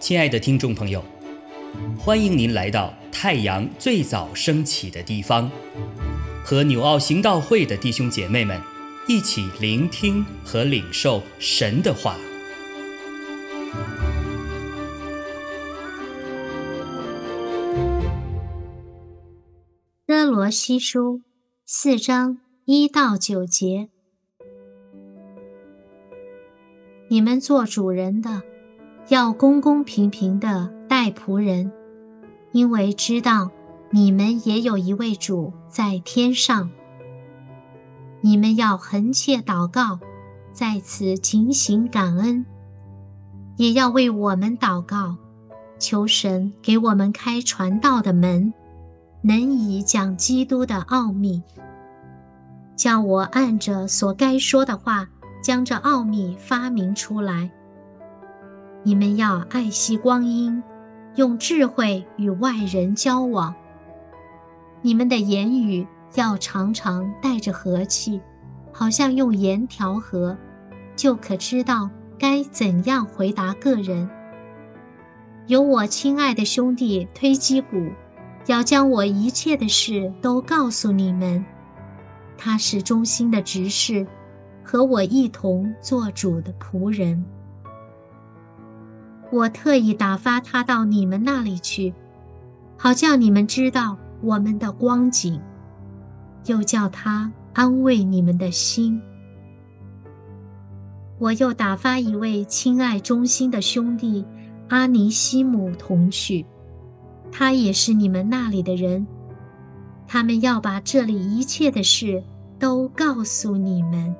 亲爱的听众朋友，欢迎您来到太阳最早升起的地方，和纽奥行道会的弟兄姐妹们一起聆听和领受神的话。哥罗西书四章一到九节，你们做主人的。要公公平平的待仆人，因为知道你们也有一位主在天上。你们要恒切祷告，在此警醒感恩，也要为我们祷告，求神给我们开传道的门，能以讲基督的奥秘，叫我按着所该说的话，将这奥秘发明出来。你们要爱惜光阴，用智慧与外人交往。你们的言语要常常带着和气，好像用盐调和，就可知道该怎样回答个人。有我亲爱的兄弟推基古，要将我一切的事都告诉你们。他是忠心的执事，和我一同做主的仆人。我特意打发他到你们那里去，好叫你们知道我们的光景，又叫他安慰你们的心。我又打发一位亲爱忠心的兄弟阿尼西姆同去，他也是你们那里的人，他们要把这里一切的事都告诉你们。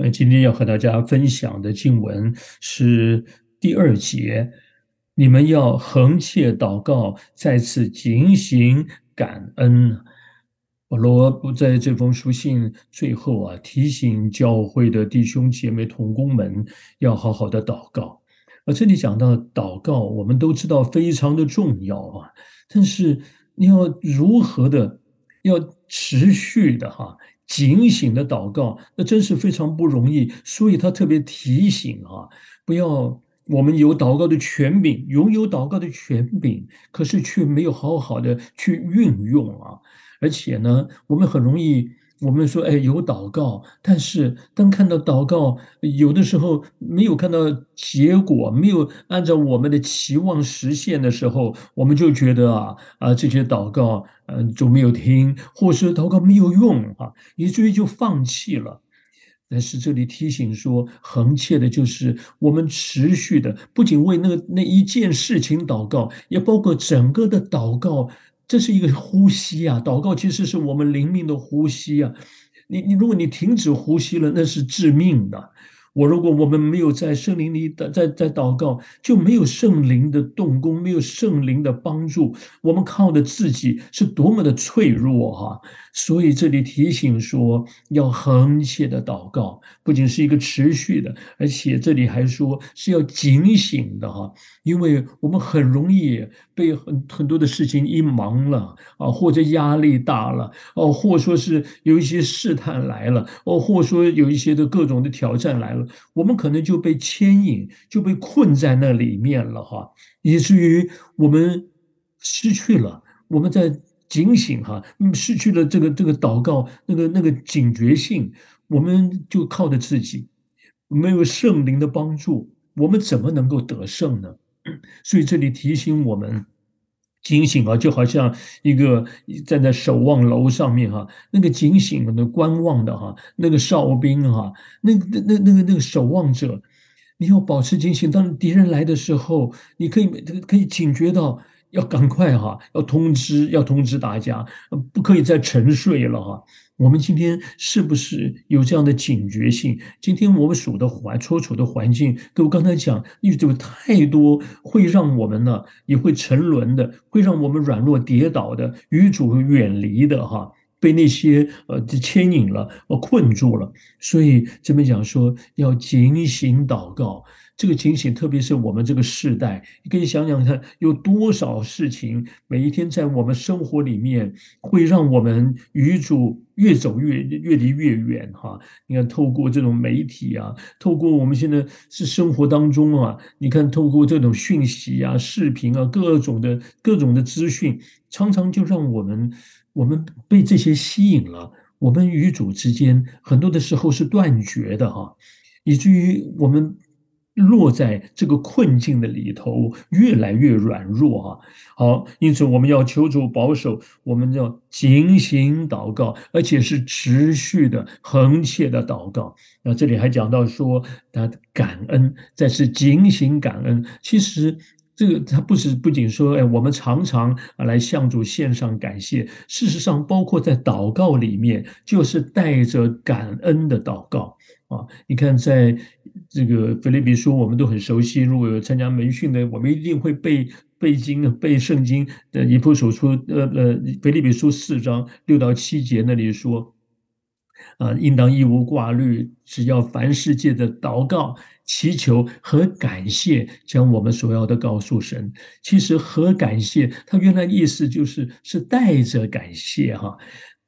呃，今天要和大家分享的经文是第二节，你们要横切祷告，再次警醒感恩。保罗不在这封书信最后啊，提醒教会的弟兄姐妹同工们要好好的祷告。而这里讲到祷告，我们都知道非常的重要啊，但是你要如何的，要持续的哈。警醒的祷告，那真是非常不容易。所以他特别提醒啊，不要我们有祷告的权柄，拥有祷告的权柄，可是却没有好好的去运用啊。而且呢，我们很容易。我们说，哎，有祷告，但是当看到祷告有的时候没有看到结果，没有按照我们的期望实现的时候，我们就觉得啊啊，这些祷告嗯就没有听，或是祷告没有用啊，以至于就放弃了。但是这里提醒说，横切的就是我们持续的，不仅为那个那一件事情祷告，也包括整个的祷告。这是一个呼吸啊，祷告其实是我们灵命的呼吸啊。你你，如果你停止呼吸了，那是致命的。我如果我们没有在圣灵里的在在祷告，就没有圣灵的动工，没有圣灵的帮助，我们靠的自己是多么的脆弱哈！所以这里提醒说，要横切的祷告，不仅是一个持续的，而且这里还说是要警醒的哈，因为我们很容易被很很多的事情一忙了啊，或者压力大了哦，或说是有一些试探来了哦，或说有一些的各种的挑战来了。我们可能就被牵引，就被困在那里面了哈，以至于我们失去了我们在警醒哈，失去了这个这个祷告那个那个警觉性，我们就靠着自己，没有圣灵的帮助，我们怎么能够得胜呢？所以这里提醒我们。警醒啊，就好像一个站在守望楼上面哈，那个警醒的观望的哈，那个哨兵哈，那那那那个那个守望者，你要保持警醒。当敌人来的时候，你可以可以警觉到，要赶快哈，要通知要通知大家，不可以再沉睡了哈。我们今天是不是有这样的警觉性？今天我们属的环所处的环境，跟我刚才讲，有太多会让我们呢，也会沉沦的，会让我们软弱跌倒的，与主远离的哈。被那些呃牵引了，呃困住了，所以这边讲说要警醒祷告。这个情形，特别是我们这个世代，你可以想想看，有多少事情每一天在我们生活里面，会让我们与主越走越越离越远哈。你看，透过这种媒体啊，透过我们现在是生活当中啊，你看透过这种讯息啊、视频啊，各种的各种的资讯，常常就让我们。我们被这些吸引了，我们与主之间很多的时候是断绝的哈，以至于我们落在这个困境的里头，越来越软弱啊。好，因此我们要求主保守，我们要警醒祷告，而且是持续的、恒切的祷告。那这里还讲到说，他感恩，再是警醒感恩，其实。这个他不是不仅说，哎，我们常常啊来向主献上感谢。事实上，包括在祷告里面，就是带着感恩的祷告啊。你看，在这个腓立比书，我们都很熟悉。如果有参加门训的，我们一定会背背经、背圣经的。以弗所书，呃呃，腓立比书四章六到七节那里说。啊，应当义无挂虑，只要凡世界的祷告、祈求和感谢，将我们所要的告诉神。其实和感谢，它原来意思就是是带着感谢哈。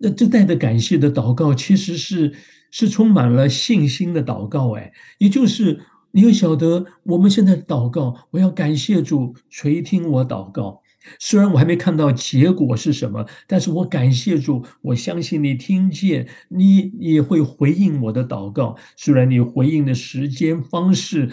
那这带着感谢的祷告，其实是是充满了信心的祷告。哎，也就是你要晓得，我们现在祷告，我要感谢主垂听我祷告。虽然我还没看到结果是什么，但是我感谢主，我相信你听见，你也会回应我的祷告。虽然你回应的时间方式，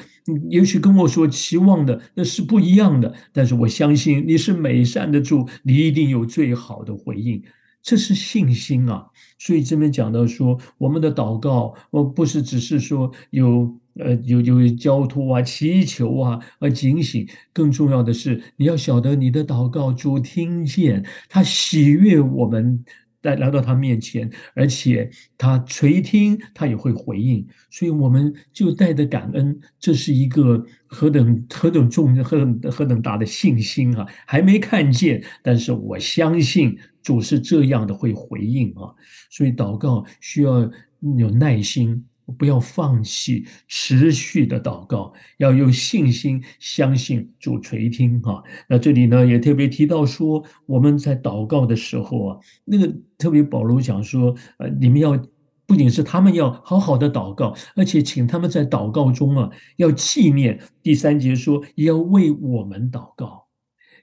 也许跟我所期望的那是不一样的，但是我相信你是美善的主，你一定有最好的回应。这是信心啊！所以这边讲到说，我们的祷告，我不是只是说有。呃，有有交托啊，祈求啊，而警醒。更重要的是，你要晓得你的祷告主听见，他喜悦我们来来到他面前，而且他垂听，他也会回应。所以我们就带着感恩，这是一个何等何等重、何等何等大的信心啊！还没看见，但是我相信主是这样的会回应啊！所以祷告需要有耐心。不要放弃，持续的祷告，要有信心，相信主垂听哈。那这里呢，也特别提到说，我们在祷告的时候啊，那个特别保罗讲说，呃，你们要不仅是他们要好好的祷告，而且请他们在祷告中啊，要纪念。第三节说，也要为我们祷告。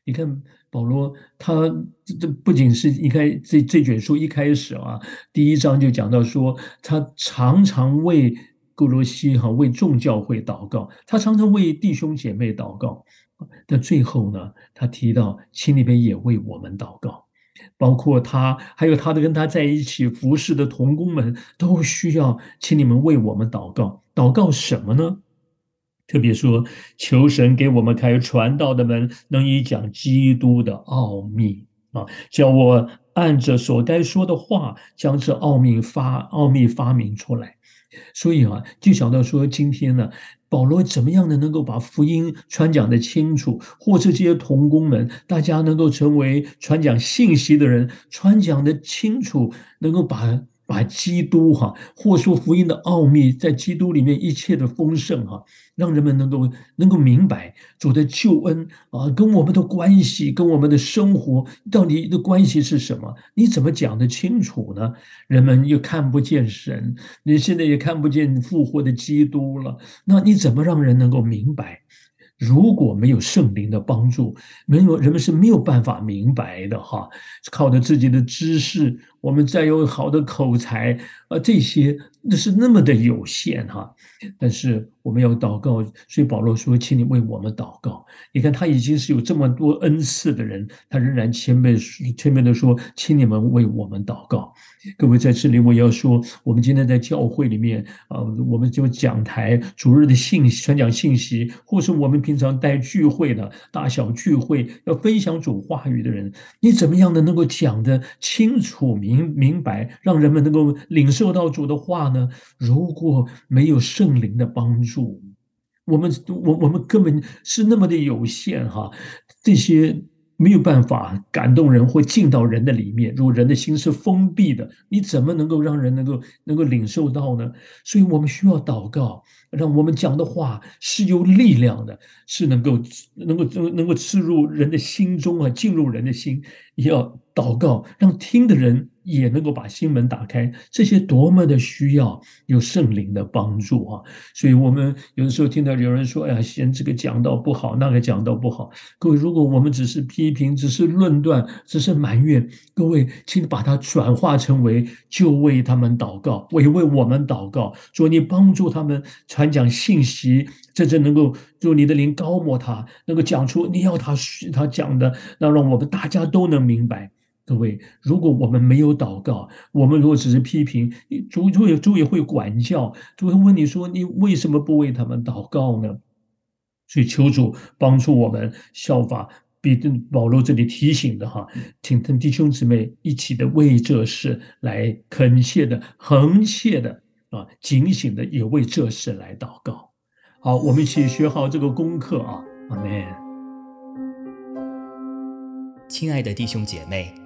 你看。保罗他这这不仅是一开这这卷书一开始啊，第一章就讲到说，他常常为哥罗西哈为众教会祷告，他常常为弟兄姐妹祷告。但最后呢，他提到，请你们也为我们祷告，包括他还有他的跟他在一起服侍的同工们，都需要请你们为我们祷告。祷告什么呢？特别说，求神给我们开传道的门，能以讲基督的奥秘啊，叫我按着所该说的话，将这奥秘发奥秘发明出来。所以啊，就想到说，今天呢，保罗怎么样的能够把福音传讲的清楚，或者这些童工们，大家能够成为传讲信息的人，传讲的清楚，能够把。把基督哈，或说福音的奥秘，在基督里面一切的丰盛哈，让人们能够能够明白主的救恩啊，跟我们的关系，跟我们的生活到底的关系是什么？你怎么讲得清楚呢？人们又看不见神，你现在也看不见复活的基督了，那你怎么让人能够明白？如果没有圣灵的帮助，没有人们是没有办法明白的哈。靠着自己的知识，我们再有好的口才啊，这些那是那么的有限哈。但是我们要祷告，所以保罗说：“请你为我们祷告。”你看他已经是有这么多恩赐的人，他仍然谦卑谦卑的说：“请你们为我们祷告。”各位在这里，我要说，我们今天在教会里面啊，我们就讲台主日的信息传讲信息，或是我们平常带聚会的大小聚会要分享主话语的人，你怎么样的能够讲的清楚明？明明白，让人们能够领受到主的话呢？如果没有圣灵的帮助，我们我我们根本是那么的有限哈，这些。没有办法感动人或进到人的里面。如果人的心是封闭的，你怎么能够让人能够能够领受到呢？所以我们需要祷告，让我们讲的话是有力量的，是能够能够能能够刺入人的心中啊，进入人的心。也要祷告，让听的人。也能够把心门打开，这些多么的需要有圣灵的帮助啊！所以，我们有的时候听到有人说：“哎呀，嫌这个讲道不好，那个讲道不好。”各位，如果我们只是批评、只是论断、只是埋怨，各位，请把它转化成为就为他们祷告，为为我们祷告，说你帮助他们传讲信息，真正能够做你的灵高摩他，能够讲出你要他他讲的，那让我们大家都能明白。各位，如果我们没有祷告，我们如果只是批评，主主也主也会管教，主会问你说：“你为什么不为他们祷告呢？”所以求主帮助我们效法彼得保罗这里提醒的哈，请跟弟兄姊妹一起的为这事来恳切的、恒切的啊，警醒的也为这事来祷告。好，我们一起学好这个功课啊，阿门。亲爱的弟兄姐妹。